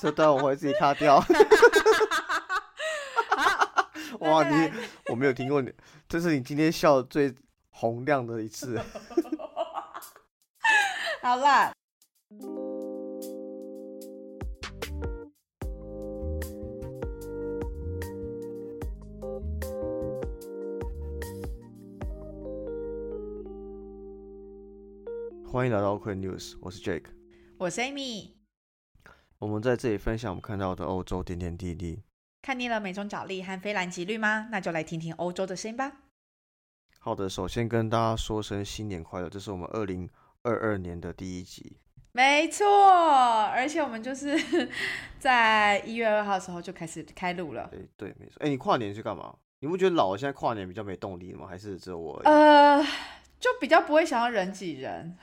这段我会自己卡掉。哇，你我没有听过你，这是你今天笑最洪亮的一次。好了。欢迎来到 Quick News，我是 Jake，我是 Amy。我们在这里分享我们看到的欧洲点点滴滴。看腻了美中角力和非蓝即绿吗？那就来听听欧洲的声音吧。好的，首先跟大家说声新年快乐，这是我们二零二二年的第一集。没错，而且我们就是 在一月二号的时候就开始开录了。对对，没错。哎，你跨年去干嘛？你不觉得老了现在跨年比较没动力吗？还是只有我？呃。就比较不会想要人挤人，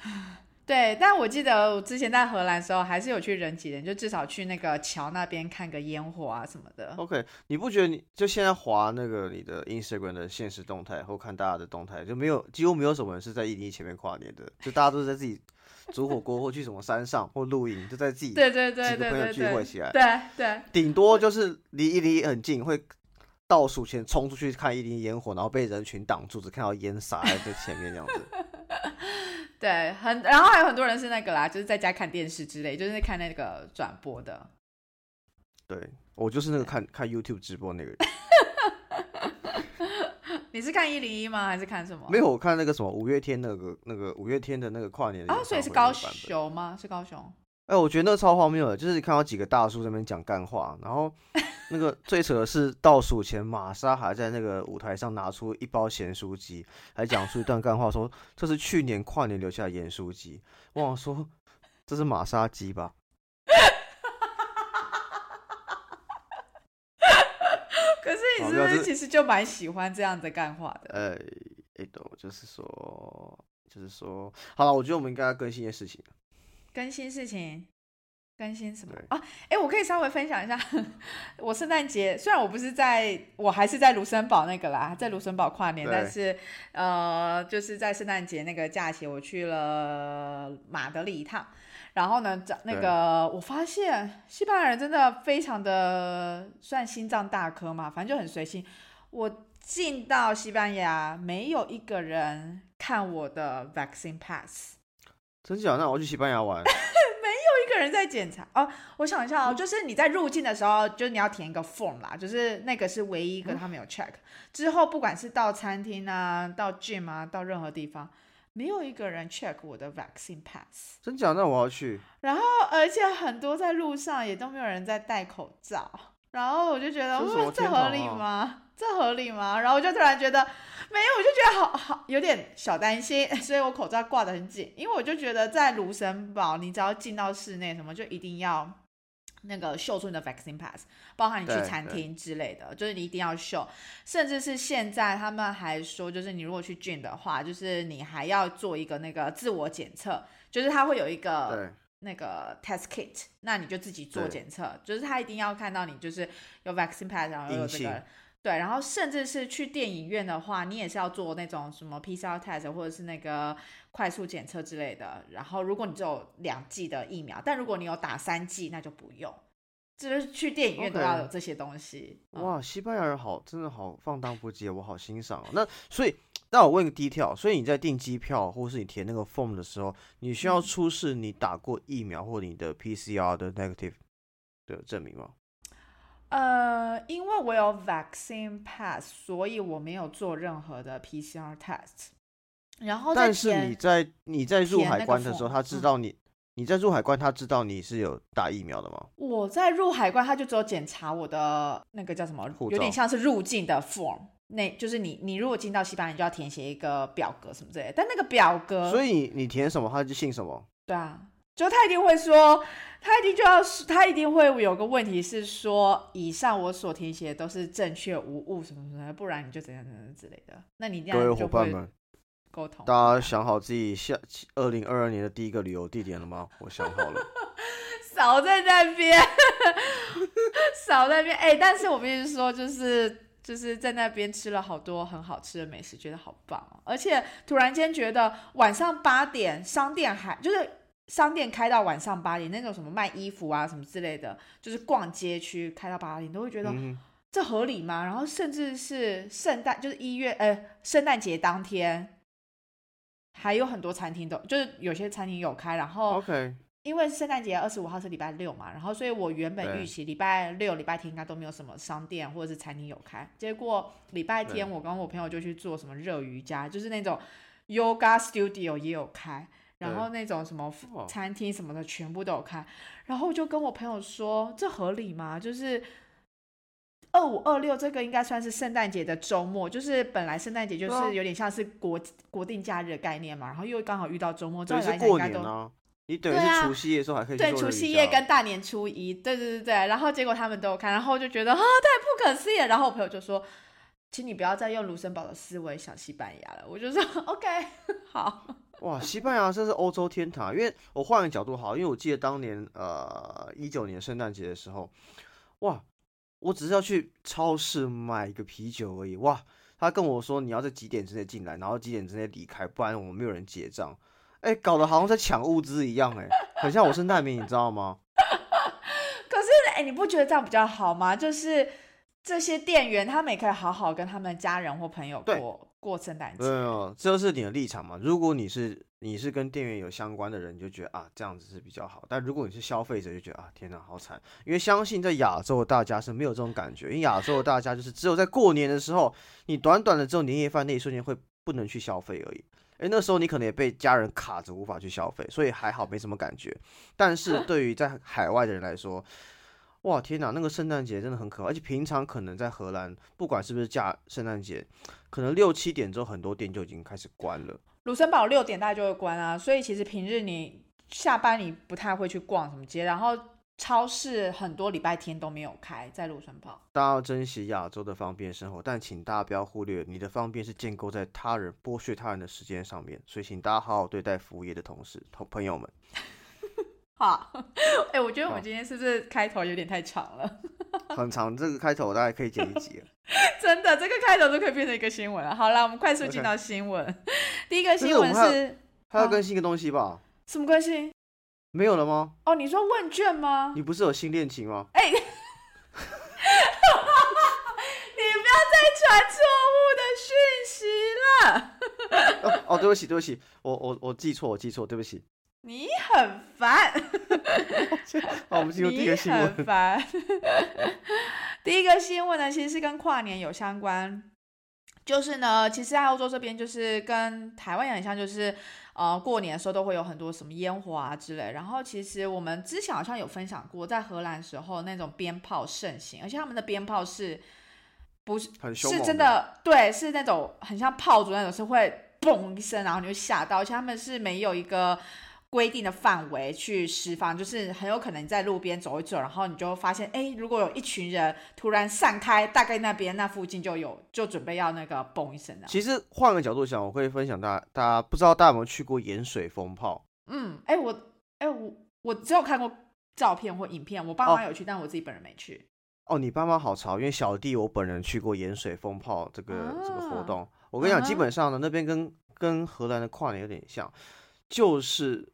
对。但我记得我之前在荷兰的时候，还是有去人挤人，就至少去那个桥那边看个烟火啊什么的。OK，你不觉得你就现在滑那个你的 Instagram 的现实动态，或看大家的动态，就没有几乎没有什么人是在伊犁前面跨年的，就大家都是在自己 煮火锅或去什么山上或露营，就在自己对对对几个朋友聚会起来，对对，顶多就是离一离很近会。倒数前冲出去看一粒烟火，然后被人群挡住，只看到烟洒在最前面这样子。对，很，然后还有很多人是那个啦，就是在家看电视之类，就是看那个转播的。对，我就是那个看看 YouTube 直播那个人。你是看一零一吗？还是看什么？没有，我看那个什么五月天那个那个五月天的那个跨年啊，所以是高雄吗？是高雄。哎，我觉得那个超荒谬的，就是看到几个大叔在那边讲干话，然后那个 最扯的是倒数前，玛莎还在那个舞台上拿出一包咸酥鸡，还讲出一段干话，说这是去年跨年留下的盐酥鸡。我想说这是玛莎鸡吧？可是你是不是其实就蛮喜欢这样的干话的？呃，哎，懂，就是说，就是说，好了，我觉得我们应该要更新一件事情。更新事情，更新什么啊？哎，我可以稍微分享一下，我圣诞节虽然我不是在，我还是在卢森堡那个啦，在卢森堡跨年，但是呃，就是在圣诞节那个假期，我去了马德里一趟。然后呢，那个我发现西班牙人真的非常的算心脏大颗嘛，反正就很随性。我进到西班牙，没有一个人看我的 vaccine pass。真假？那我要去西班牙玩，没有一个人在检查哦。我想一下哦，就是你在入境的时候，就是你要填一个 form 啦，就是那个是唯一一个他没有 check。之后不管是到餐厅啊、到 gym 啊、到任何地方，没有一个人 check 我的 vaccine pass。真假？那我要去。然后，而且很多在路上也都没有人在戴口罩。然后我就觉得，这合理吗？这合理吗？然后我就突然觉得。没有，我就觉得好好有点小担心，所以我口罩挂的很紧，因为我就觉得在卢森堡，你只要进到室内，什么就一定要那个秀出你的 vaccine pass，包含你去餐厅之类的，就是你一定要秀。甚至是现在他们还说，就是你如果去郡的话，就是你还要做一个那个自我检测，就是他会有一个那个 test kit，那你就自己做检测，就是他一定要看到你就是有 vaccine pass，然后有这个。对，然后甚至是去电影院的话，你也是要做那种什么 PCR test 或者是那个快速检测之类的。然后如果你只有两剂的疫苗，但如果你有打三剂，那就不用。就是去电影院都要有这些东西。哇，西班牙人好，真的好放荡不羁，我好欣赏。那所以，那我问个低调，所以你在订机票或是你填那个 form 的时候，你需要出示你打过疫苗或你的 PCR 的 negative 的证明吗？呃，因为我有 vaccine pass，所以我没有做任何的 PCR test。然后，但是你在你在入海关的时候，他知道你你在入海关，他知道你是有打疫苗的吗？我在入海关，他就只有检查我的那个叫什么，有点像是入境的 form，那就是你你如果进到西班牙，你就要填写一个表格什么之类的。但那个表格，所以你填什么，他就信什么。对啊。就他一定会说，他一定就要，他一定会有个问题是说，以上我所填写的都是正确无误什么什么，不然你就怎样怎样之类的。那你这样各位伙伴们沟通，大家想好自己下二零二二年的第一个旅游地点了吗？我想好了，少在那边，少在那边。哎，但是我必须说，就是就是在那边吃了好多很好吃的美食，觉得好棒哦。而且突然间觉得晚上八点商店还就是。商店开到晚上八点，那种什么卖衣服啊什么之类的，就是逛街区开到八点，都会觉得这合理吗？然后甚至是圣诞，就是一月呃圣诞节当天，还有很多餐厅都就是有些餐厅有开，然后 OK。因为圣诞节二十五号是礼拜六嘛，然后所以我原本预期礼拜六、礼拜天应该都没有什么商店或者是餐厅有开。结果礼拜天我跟我朋友就去做什么热瑜伽，就是那种 yoga studio 也有开，然后那种什么餐厅什么的全部都有开。然后就跟我朋友说，这合理吗？就是二五二六这个应该算是圣诞节的周末，就是本来圣诞节就是有点像是国国定假日的概念嘛，然后又刚好遇到周末，这是过年啊。你等于是除夕夜的时候还可以对除夕夜跟大年初一，对对对对，然后结果他们都有看，然后就觉得啊太不可思议，然后我朋友就说，请你不要再用卢森堡的思维想西班牙了，我就说 OK 好。哇，西班牙真是欧洲天堂，因为我换个角度好，因为我记得当年呃一九年圣诞节的时候，哇，我只是要去超市买一个啤酒而已，哇，他跟我说你要在几点之内进来，然后几点之内离开，不然我们没有人结账。哎，搞得好像在抢物资一样，哎，很像我是难民，你知道吗？可是，哎，你不觉得这样比较好吗？就是这些店员，他们也可以好好跟他们的家人或朋友过过圣诞节。对哦，这就是你的立场嘛。如果你是你是跟店员有相关的人，你就觉得啊，这样子是比较好。但如果你是消费者，就觉得啊，天哪，好惨。因为相信在亚洲的大家是没有这种感觉，因为亚洲的大家就是只有在过年的时候，你短短的这种年夜饭那一瞬间会不能去消费而已。哎，那时候你可能也被家人卡着，无法去消费，所以还好没什么感觉。但是 对于在海外的人来说，哇，天哪，那个圣诞节真的很可怕。而且平常可能在荷兰，不管是不是假圣诞节，可能六七点之后很多店就已经开始关了。卢森堡六点大概就会关啊，所以其实平日你下班你不太会去逛什么街，然后。超市很多礼拜天都没有开，在路上跑。大家要珍惜亚洲的方便生活，但请大家不要忽略，你的方便是建构在他人剥削他人的时间上面。所以，请大家好好对待服务业的同事、同朋友们。好，哎，我觉得我们今天是不是开头有点太长了？很长，这个开头大概可以剪一集。真的，这个开头都可以变成一个新闻了。好了，我们快速进到新闻。第一个新闻是，还要更新一个东西吧？什么更新？没有了吗？哦，你说问卷吗？你不是有新恋情吗？哎，你不要再传错误的讯息了。哦，对不起，对不起，我我我记错，我记错，对不起。你很烦。好，我们进入第一个新闻。很烦。第一个新闻呢，其实是跟跨年有相关。就是呢，其实在欧洲这边，就是跟台湾也很像，就是呃，过年的时候都会有很多什么烟火啊之类。然后其实我们之前好像有分享过，在荷兰时候那种鞭炮盛行，而且他们的鞭炮是不是很凶是真的？对，是那种很像炮竹那种，是会嘣一声，然后你就吓到。而且他们是没有一个。规定的范围去释放，就是很有可能你在路边走一走，然后你就发现，哎，如果有一群人突然散开，大概那边那附近就有，就准备要那个嘣一声的。其实换个角度想，我可以分享大家，大家不知道大家有没有去过盐水风炮？嗯，哎，我，哎，我我只有看过照片或影片，我爸妈有去，但我自己本人没去。哦，你爸妈好潮，因为小弟我本人去过盐水风炮这个这个活动。我跟你讲，基本上呢，那边跟跟荷兰的跨年有点像，就是。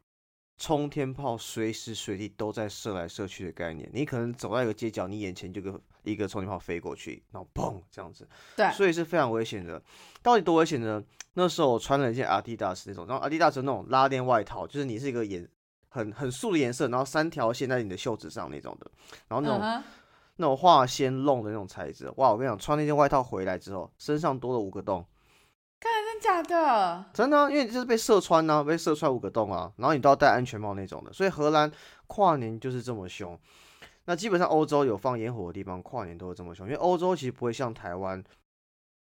冲天炮随时随地都在射来射去的概念，你可能走到一个街角，你眼前就跟一个冲天炮飞过去，然后砰这样子，对，所以是非常危险的。到底多危险呢？那时候我穿了一件阿迪达斯那种，然后阿迪达斯那种拉链外套，就是你是一个颜很很素的颜色，然后三条线在你的袖子上那种的，然后那种那种化纤弄的那种材质，哇！我跟你讲，穿那件外套回来之后，身上多了五个洞。真的假的？真的，因为就是被射穿呢，被射穿五个洞啊，然后你都要戴安全帽那种的，所以荷兰跨年就是这么凶。那基本上欧洲有放烟火的地方，跨年都是这么凶，因为欧洲其实不会像台湾。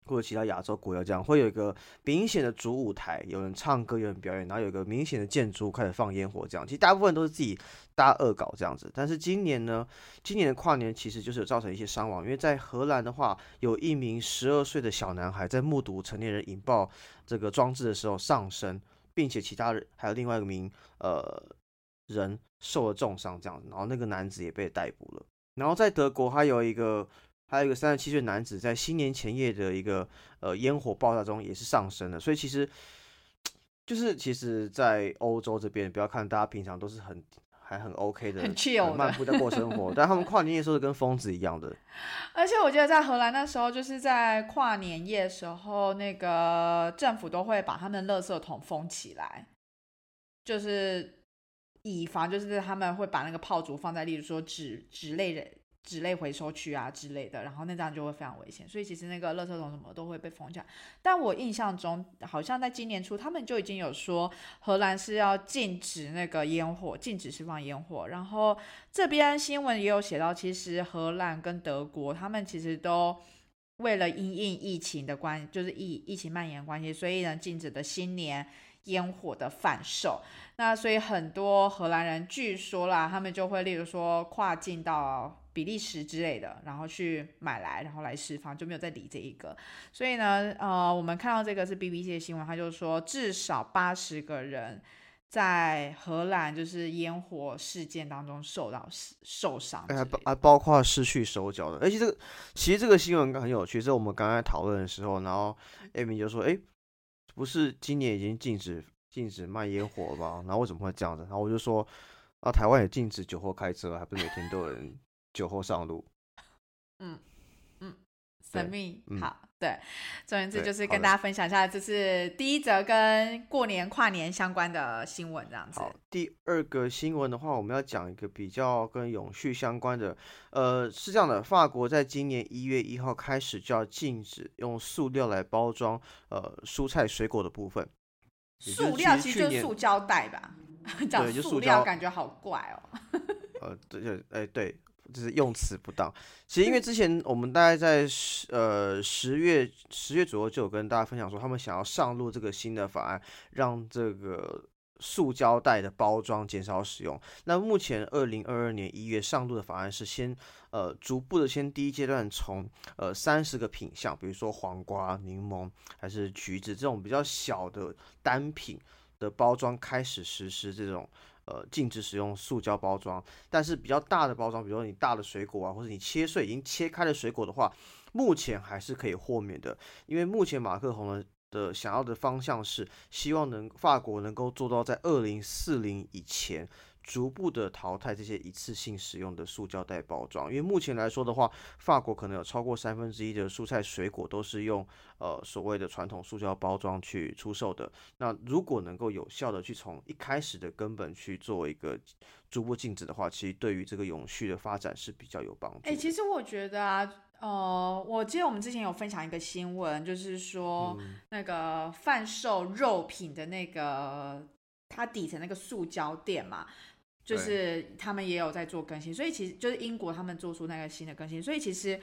或者其他亚洲国家这样，会有一个明显的主舞台，有人唱歌，有人表演，然后有一个明显的建筑开始放烟火，这样。其实大部分都是自己搭恶搞这样子。但是今年呢，今年的跨年其实就是有造成一些伤亡，因为在荷兰的话，有一名十二岁的小男孩在目睹成年人引爆这个装置的时候丧生，并且其他人还有另外一名呃人受了重伤这样子，然后那个男子也被逮捕了。然后在德国还有一个。还有一个三十七岁男子在新年前夜的一个呃烟火爆炸中也是丧生的，所以其实就是其实，在欧洲这边，不要看大家平常都是很还很 OK 的，很 chill 漫步在过生活，但他们跨年夜时候是跟疯子一样的。而且我记得在荷兰那时候，就是在跨年夜时候，那个政府都会把他们的垃圾桶封起来，就是以防就是他们会把那个炮竹放在，例如说纸纸类的。纸类回收区啊之类的，然后那这样就会非常危险，所以其实那个垃圾桶什么都会被封起来。但我印象中，好像在今年初，他们就已经有说荷兰是要禁止那个烟火，禁止释放烟火。然后这边新闻也有写到，其实荷兰跟德国他们其实都为了因应疫情的关，就是疫疫情蔓延关系，所以呢禁止的新年烟火的贩售。那所以很多荷兰人据说啦，他们就会例如说跨境到。比利时之类的，然后去买来，然后来释放，就没有再理这一个。所以呢，呃，我们看到这个是 BBC 的新闻，他就说至少八十个人在荷兰就是烟火事件当中受到受伤，还还包括失去手脚的。而且这个其实这个新闻很有趣，是我们刚才讨论的时候，然后艾米就说：“哎，不是今年已经禁止禁止卖烟火吗？然后为什么会这样子？”然后我就说：“啊，台湾也禁止酒后开车，还不是每天都有人。”酒后上路，嗯嗯，神秘好，对，总而言之就是跟大家分享一下，这是第一则跟过年跨年相关的新闻，这样子。好，第二个新闻的话，我们要讲一个比较跟永续相关的，呃，是这样的，法国在今年一月一号开始就要禁止用塑料来包装呃蔬菜水果的部分。塑料其实就是塑胶袋吧？讲塑料感觉好怪哦。呃，对对，哎对。就是用词不当。其实因为之前我们大概在十呃十月十月左右就有跟大家分享说，他们想要上路这个新的法案，让这个塑胶袋的包装减少使用。那目前二零二二年一月上路的法案是先呃逐步的先第一阶段从呃三十个品项，比如说黄瓜、柠檬还是橘子这种比较小的单品的包装开始实施这种。呃，禁止使用塑胶包装，但是比较大的包装，比如说你大的水果啊，或者你切碎已经切开的水果的话，目前还是可以豁免的。因为目前马克宏呢的想要的方向是，希望能法国能够做到在二零四零以前。逐步的淘汰这些一次性使用的塑胶袋包装，因为目前来说的话，法国可能有超过三分之一的蔬菜水果都是用呃所谓的传统塑胶包装去出售的。那如果能够有效的去从一开始的根本去做一个逐步禁止的话，其实对于这个永续的发展是比较有帮助。哎，其实我觉得啊，呃，我记得我们之前有分享一个新闻，就是说那个贩售肉品的那个它底层那个塑胶垫嘛。就是他们也有在做更新，所以其实就是英国他们做出那个新的更新，所以其实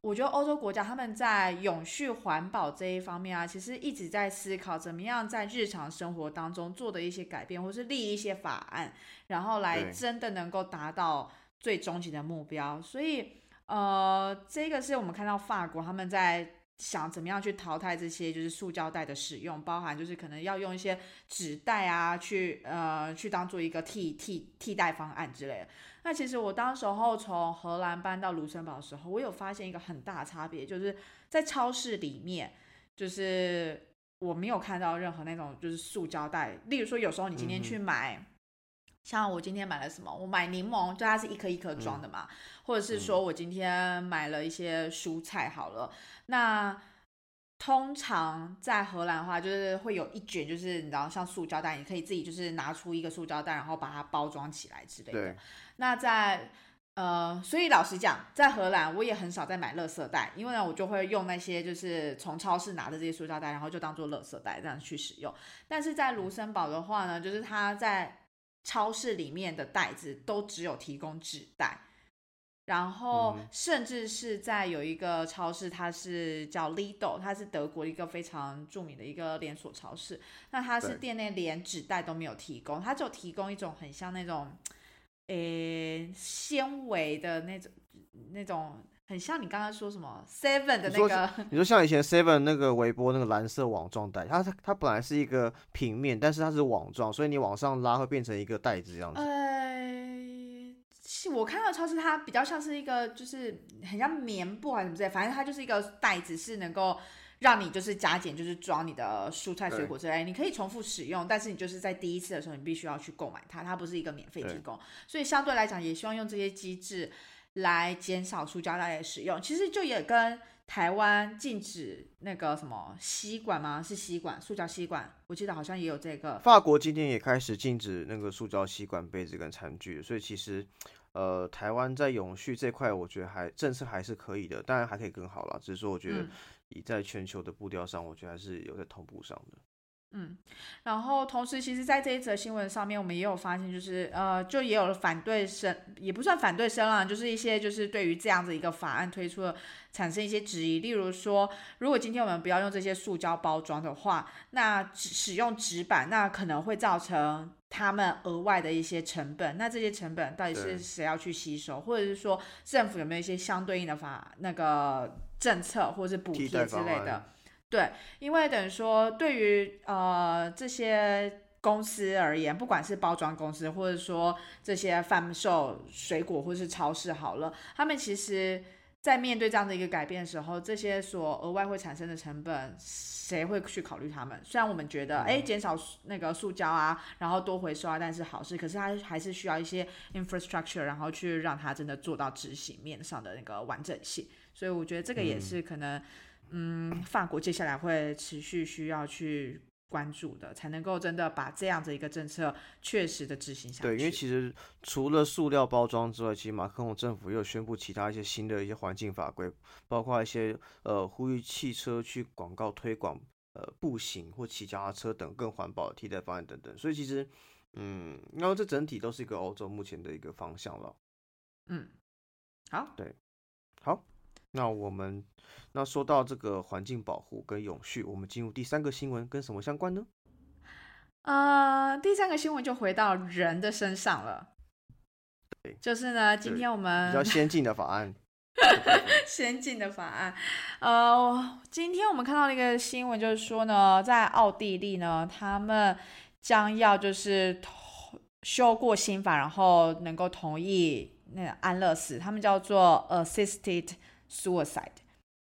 我觉得欧洲国家他们在永续环保这一方面啊，其实一直在思考怎么样在日常生活当中做的一些改变，或是立一些法案，然后来真的能够达到最终极的目标。所以呃，这个是我们看到法国他们在。想怎么样去淘汰这些就是塑胶袋的使用，包含就是可能要用一些纸袋啊，去呃去当做一个替替替代方案之类的。那其实我当时候从荷兰搬到卢森堡的时候，我有发现一个很大的差别，就是在超市里面，就是我没有看到任何那种就是塑胶袋。例如说，有时候你今天去买。像我今天买了什么？我买柠檬，就它是一颗一颗装的嘛。或者是说我今天买了一些蔬菜，好了。那通常在荷兰的话，就是会有一卷，就是你知道，像塑胶袋，你可以自己就是拿出一个塑胶袋，然后把它包装起来之类的。那在呃，所以老实讲，在荷兰我也很少在买垃圾袋，因为呢，我就会用那些就是从超市拿的这些塑胶袋，然后就当做垃圾袋这样去使用。但是在卢森堡的话呢，就是它在超市里面的袋子都只有提供纸袋，然后甚至是在有一个超市，它是叫 Lidl，它是德国一个非常著名的一个连锁超市。那它是店内连纸袋都没有提供，它就提供一种很像那种，诶纤维的那种那种。很像你刚刚说什么 Seven 的那个，你说像以前 Seven 那个微波那个蓝色网状袋，它它本来是一个平面，但是它是网状，所以你往上拉会变成一个袋子这样子。呃，我看到超市它比较像是一个，就是很像棉布还是什么之类，反正它就是一个袋子，是能够让你就是加减，就是装你的蔬菜水果之类，你可以重复使用，但是你就是在第一次的时候，你必须要去购买它，它不是一个免费提供，所以相对来讲，也希望用这些机制来减少塑胶袋的使用。其实就也跟台湾禁止那个什么吸管吗？是吸管，塑胶吸管，我记得好像也有这个。法国今天也开始禁止那个塑胶吸管、杯子跟餐具，所以其实。呃，台湾在永续这块，我觉得还政策还是可以的，当然还可以更好了。只是说，我觉得以在全球的步调上，我觉得还是有在同步上的。嗯，然后同时，其实，在这一则新闻上面，我们也有发现，就是呃，就也有反对声，也不算反对声啦，就是一些就是对于这样子一个法案推出的，产生一些质疑。例如说，如果今天我们不要用这些塑胶包装的话，那使用纸板，那可能会造成他们额外的一些成本。那这些成本到底是谁要去吸收，或者是说政府有没有一些相对应的法那个政策或者是补贴之类的？对，因为等于说，对于呃这些公司而言，不管是包装公司，或者说这些贩售水果或是超市，好了，他们其实，在面对这样的一个改变的时候，这些所额外会产生的成本，谁会去考虑他们？虽然我们觉得，哎，减少那个塑胶啊，然后多回收啊，但是好事，可是它还是需要一些 infrastructure，然后去让它真的做到执行面上的那个完整性。所以我觉得这个也是可能。嗯，法国接下来会持续需要去关注的，才能够真的把这样的一个政策确实的执行下去。对，因为其实除了塑料包装之外，其实马克龙政府又宣布其他一些新的一些环境法规，包括一些呃呼吁汽车去广告推广呃步行或骑脚踏车等更环保的替代方案等等。所以其实嗯，然后这整体都是一个欧洲目前的一个方向了。嗯，好，对，好。那我们那说到这个环境保护跟永续，我们进入第三个新闻，跟什么相关呢？呃，第三个新闻就回到人的身上了。对，就是呢，今天我们比较先进的法案，先进的法案。呃，今天我们看到了一个新闻，就是说呢，在奥地利呢，他们将要就是修过新法，然后能够同意那个安乐死，他们叫做 assisted。Suicide，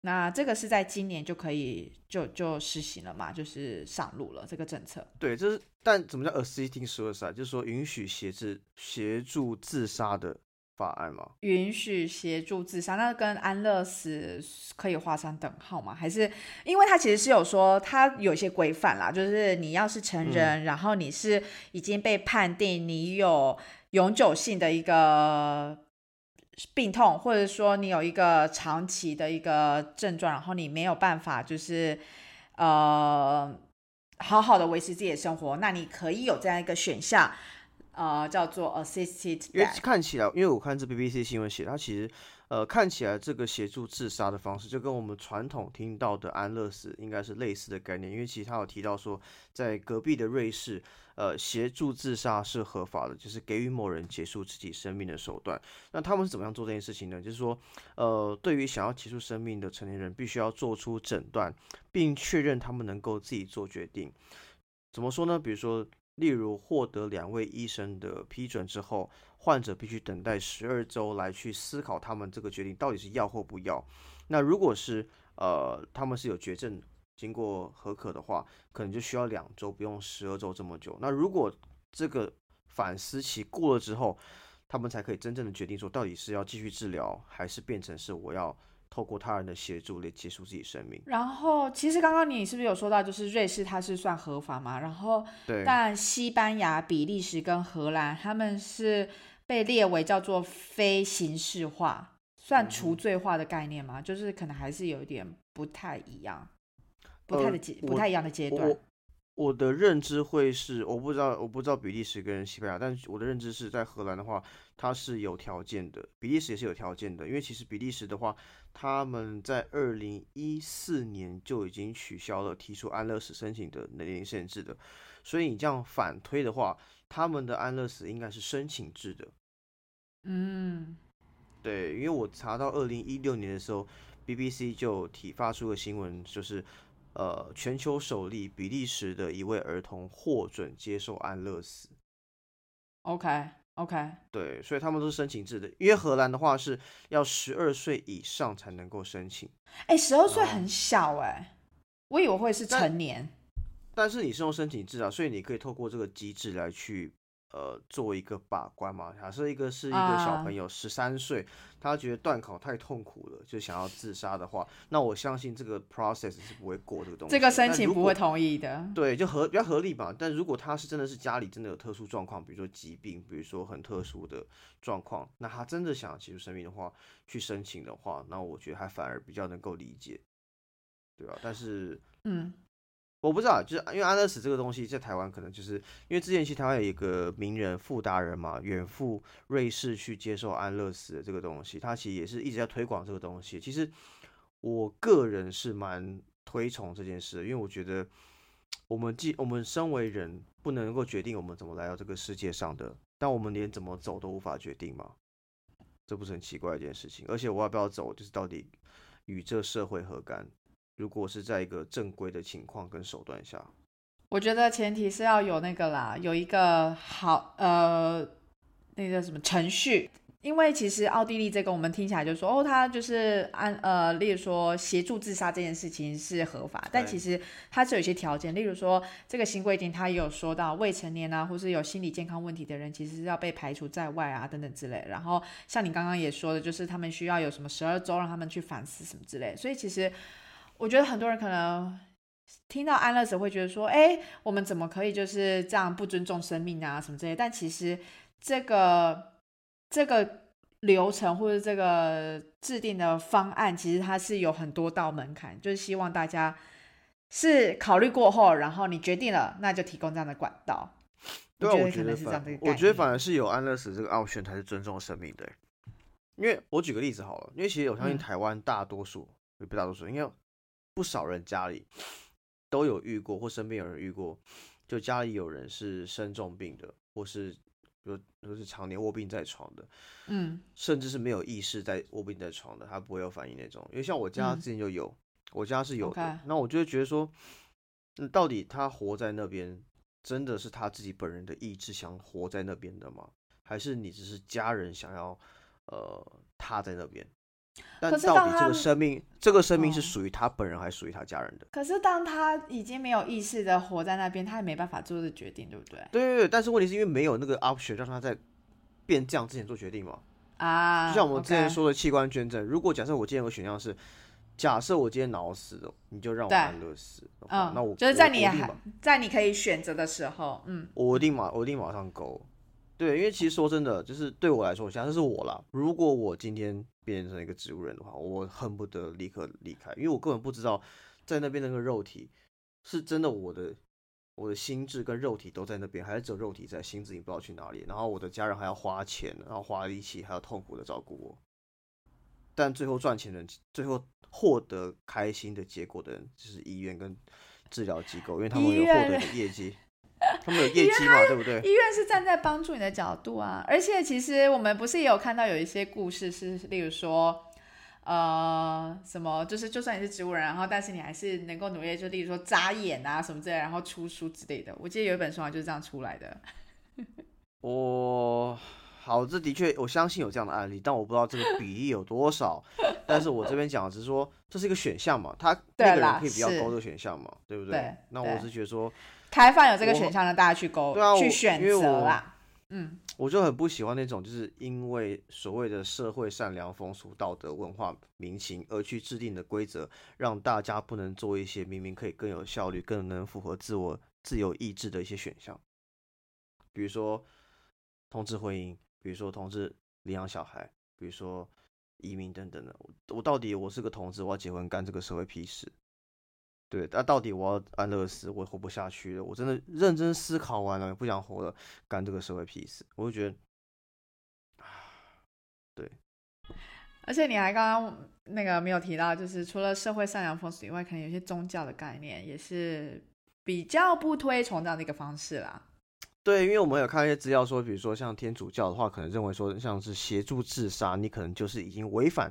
那这个是在今年就可以就就实行了嘛？就是上路了这个政策。对，就是但怎么叫 assisting suicide？就是说允许协助协助自杀的法案吗？允许协助自杀，那跟安乐死可以画上等号吗？还是因为它其实是有说它有一些规范啦，就是你要是成人，然后你是已经被判定你有永久性的一个。病痛，或者说你有一个长期的一个症状，然后你没有办法，就是呃，好好的维持自己的生活，那你可以有这样一个选项，呃，叫做 assisted。因为看起来，因为我看这 BBC 新闻写，它其实。呃，看起来这个协助自杀的方式就跟我们传统听到的安乐死应该是类似的概念，因为其实他有提到说，在隔壁的瑞士，呃，协助自杀是合法的，就是给予某人结束自己生命的手段。那他们是怎么样做这件事情呢？就是说，呃，对于想要结束生命的成年人，必须要做出诊断，并确认他们能够自己做决定。怎么说呢？比如说。例如获得两位医生的批准之后，患者必须等待十二周来去思考他们这个决定到底是要或不要。那如果是呃他们是有绝症，经过合可的话，可能就需要两周，不用十二周这么久。那如果这个反思期过了之后，他们才可以真正的决定说到底是要继续治疗，还是变成是我要。透过他人的协助来结束自己生命。然后，其实刚刚你是不是有说到，就是瑞士它是算合法嘛？然后，对，但西班牙、比利时跟荷兰他们是被列为叫做非刑事化，算除罪化的概念吗？就是可能还是有一点不太一样，不太的阶不太一样的阶段。我的认知会是，我不知道，我不知道比利时跟西班牙，但是我的认知是在荷兰的话，它是有条件的，比利时也是有条件的，因为其实比利时的话，他们在二零一四年就已经取消了提出安乐死申请的年龄限制的，所以你这样反推的话，他们的安乐死应该是申请制的。嗯，对，因为我查到二零一六年的时候，BBC 就提发出个新闻，就是。呃，全球首例，比利时的一位儿童获准接受安乐死。OK，OK，对，所以他们都是申请制的。因为荷兰的话是要十二岁以上才能够申请。哎，十二岁很小哎。我以为会是成年，但是你是用申请制啊，所以你可以透过这个机制来去。呃，做一个把关嘛。假设一个是一个小朋友，十三岁，他觉得断考太痛苦了，就想要自杀的话，那我相信这个 process 是不会过这个东西。这个申请不会同意的。对，就合比较合理吧。但如果他是真的是家里真的有特殊状况，比如说疾病，比如说很特殊的状况，那他真的想要结束生命的话，去申请的话，那我觉得他反而比较能够理解，对吧？但是，嗯。我不知道，就是因为安乐死这个东西在台湾可能就是因为之前去台湾有一个名人傅达人嘛，远赴瑞士去接受安乐死的这个东西，他其实也是一直在推广这个东西。其实我个人是蛮推崇这件事，因为我觉得我们既我们身为人不能够决定我们怎么来到这个世界上的，但我们连怎么走都无法决定嘛，这不是很奇怪一件事情？而且我要不要走，就是到底与这社会何干？如果是在一个正规的情况跟手段下，我觉得前提是要有那个啦，有一个好呃，那个什么程序。因为其实奥地利这个我们听起来就说哦，他就是按呃，例如说协助自杀这件事情是合法，但其实它是有一些条件，例如说这个新规定它也有说到未成年啊，或是有心理健康问题的人，其实是要被排除在外啊等等之类。然后像你刚刚也说的，就是他们需要有什么十二周让他们去反思什么之类，所以其实。我觉得很多人可能听到安乐死会觉得说：“哎，我们怎么可以就是这样不尊重生命啊，什么之类？”但其实这个这个流程或者这个制定的方案，其实它是有很多道门槛，就是希望大家是考虑过后，然后你决定了，那就提供这样的管道。对，我觉得反，我觉得反而是有安乐死这个 option 才是尊重生命的。因为我举个例子好了，因为其实我相信台湾大多数，也不大多数，应该。不少人家里都有遇过，或身边有人遇过，就家里有人是生重病的，或是有都是常年卧病在床的，嗯，甚至是没有意识在卧病在床的，他不会有反应那种。因为像我家之前就有，我家是有的。那我就会觉得说，那到底他活在那边，真的是他自己本人的意志想活在那边的吗？还是你只是家人想要，呃，他在那边？但到底这个生命，这个生命是属于他本人还是属于他家人的？可是当他已经没有意识的活在那边，他也没办法做这决定，对不对？对对对。但是问题是因为没有那个 option 让他在变这样之前做决定嘛？啊，就像我们之前说的器官捐赠，如果假设我今天有个选项是，假设我今天脑死了，你就让我安乐死，嗯，那我就是在你还在你可以选择的时候，嗯，我一定马我一定马上勾。对，因为其实说真的，就是对我来说，像这是我啦。如果我今天变成一个植物人的话，我恨不得立刻离开，因为我根本不知道在那边那个肉体是真的，我的我的心智跟肉体都在那边，还是只有肉体在，心智已经不知道去哪里。然后我的家人还要花钱，然后花力气，还要痛苦的照顾我。但最后赚钱的人，最后获得开心的结果的人，就是医院跟治疗机构，因为他们有获得的业绩。他们有业绩嘛？对不对？医院是站在帮助你的角度啊，而且其实我们不是也有看到有一些故事，是例如说，呃，什么就是就算你是植物人，然后但是你还是能够努力，就例如说眨眼啊什么之类，然后出书之类的。我记得有一本书就是这样出来的。我好，这的确我相信有这样的案例，但我不知道这个比例有多少。但是我这边讲的是说，这是一个选项嘛，他那个人可以比较高的选项嘛，对不对？那我是觉得说。开放有这个选项让大家去勾，去选择啦。嗯，我就很不喜欢那种，就是因为所谓的社会善良风俗、道德文化、民情而去制定的规则，让大家不能做一些明明可以更有效率、更能符合自我自由意志的一些选项，比如说同志婚姻，比如说同志领养小孩，比如说移民等等的。我我到底我是个同志，我要结婚干这个社会屁事？对，那到底我要安乐死，我活不下去了。我真的认真思考完了，不想活了，干这个社会屁事。我就觉得，对。而且你还刚刚那个没有提到，就是除了社会善良风俗以外，可能有些宗教的概念也是比较不推崇这样的一个方式啦。对，因为我们有看一些资料说，比如说像天主教的话，可能认为说像是协助自杀，你可能就是已经违反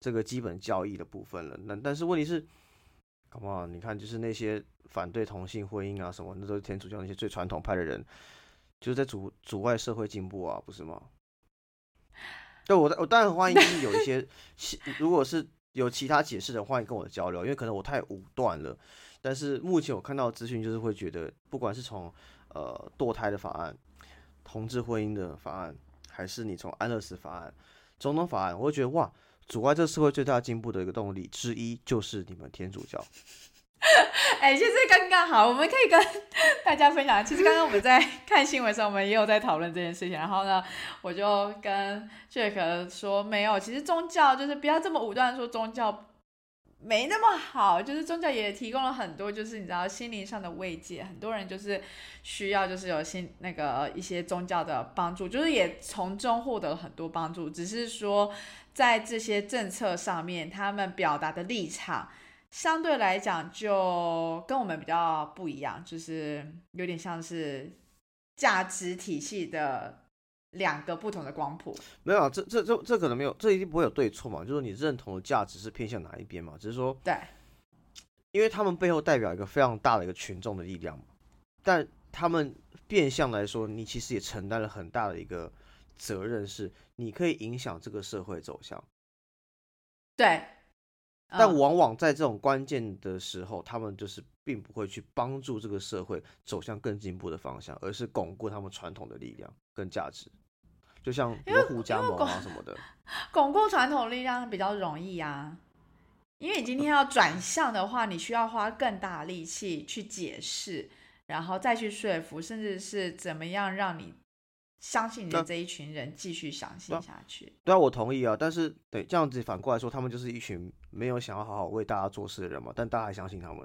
这个基本教义的部分了。那但是问题是。好不好？你看，就是那些反对同性婚姻啊什么，那都是天主教那些最传统派的人，就是在阻阻碍社会进步啊，不是吗？对，我我当然欢迎，就是有一些，如果是有其他解释的，欢迎跟我交流，因为可能我太武断了。但是目前我看到资讯，就是会觉得，不管是从呃堕胎的法案、同志婚姻的法案，还是你从安乐死法案、总统法案，我会觉得哇，阻碍这个社会最大进步的一个动力之一，就是你们天主教。哎，其实刚刚好，我们可以跟大家分享。其实刚刚我们在 看新闻的时候，我们也有在讨论这件事情。然后呢，我就跟 Jack 说，没有，其实宗教就是不要这么武断说宗教没那么好，就是宗教也提供了很多，就是你知道心灵上的慰藉。很多人就是需要，就是有心那个一些宗教的帮助，就是也从中获得很多帮助。只是说在这些政策上面，他们表达的立场。相对来讲，就跟我们比较不一样，就是有点像是价值体系的两个不同的光谱。没有啊，这这这这可能没有，这一定不会有对错嘛。就是你认同的价值是偏向哪一边嘛？只是说，对，因为他们背后代表一个非常大的一个群众的力量嘛。但他们变相来说，你其实也承担了很大的一个责任，是你可以影响这个社会走向。对。但往往在这种关键的时候，他们就是并不会去帮助这个社会走向更进步的方向，而是巩固他们传统的力量跟价值，就像罗湖加盟啊什么的。巩固传统力量比较容易啊，因为你今天要转向的话，你需要花更大的力气去解释，然后再去说服，甚至是怎么样让你。相信你的这一群人继续相信下去。对啊，我同意啊。但是，对这样子反过来说，他们就是一群没有想要好好为大家做事的人嘛。但大家还相信他们。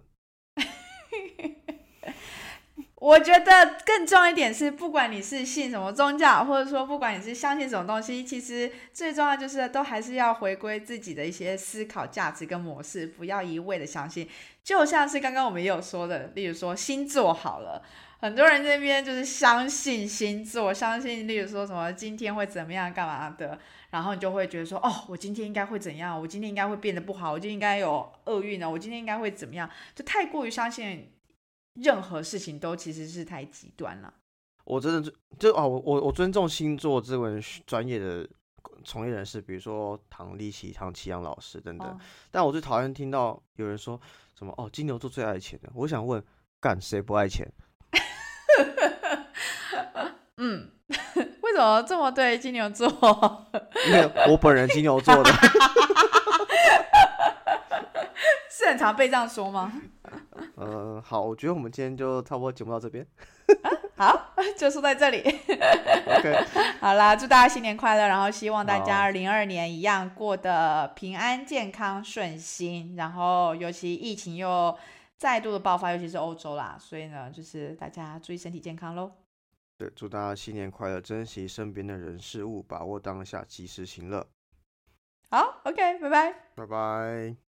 我觉得更重要一点是，不管你是信什么宗教，或者说不管你是相信什么东西，其实最重要就是都还是要回归自己的一些思考价值跟模式，不要一味的相信。就像是刚刚我们也有说的，例如说星座好了。很多人这边就是相信星座，相信例如说什么今天会怎么样，干嘛的，然后你就会觉得说，哦，我今天应该会怎样？我今天应该会变得不好，我就应该有厄运呢？我今天应该会怎么样？就太过于相信任何事情都其实是太极端了。我真的就就啊，我我我尊重星座这位专业的从业人士，比如说唐立奇、唐奇阳老师等等。但我最讨厌听到有人说什么哦，金牛座最爱钱的。我想问，干谁不爱钱？嗯，为什么这么对金牛座？因为我本人金牛座的，是很常被这样说吗？嗯，好，我觉得我们今天就差不多节目到这边。好，就说在这里。OK，好啦，祝大家新年快乐，然后希望大家二零二年一样过得平安、健康、顺心，然后尤其疫情又再度的爆发，尤其是欧洲啦，所以呢，就是大家注意身体健康喽。对，祝大家新年快乐，珍惜身边的人事物，把握当下，及时行乐。好，OK，拜拜，拜拜。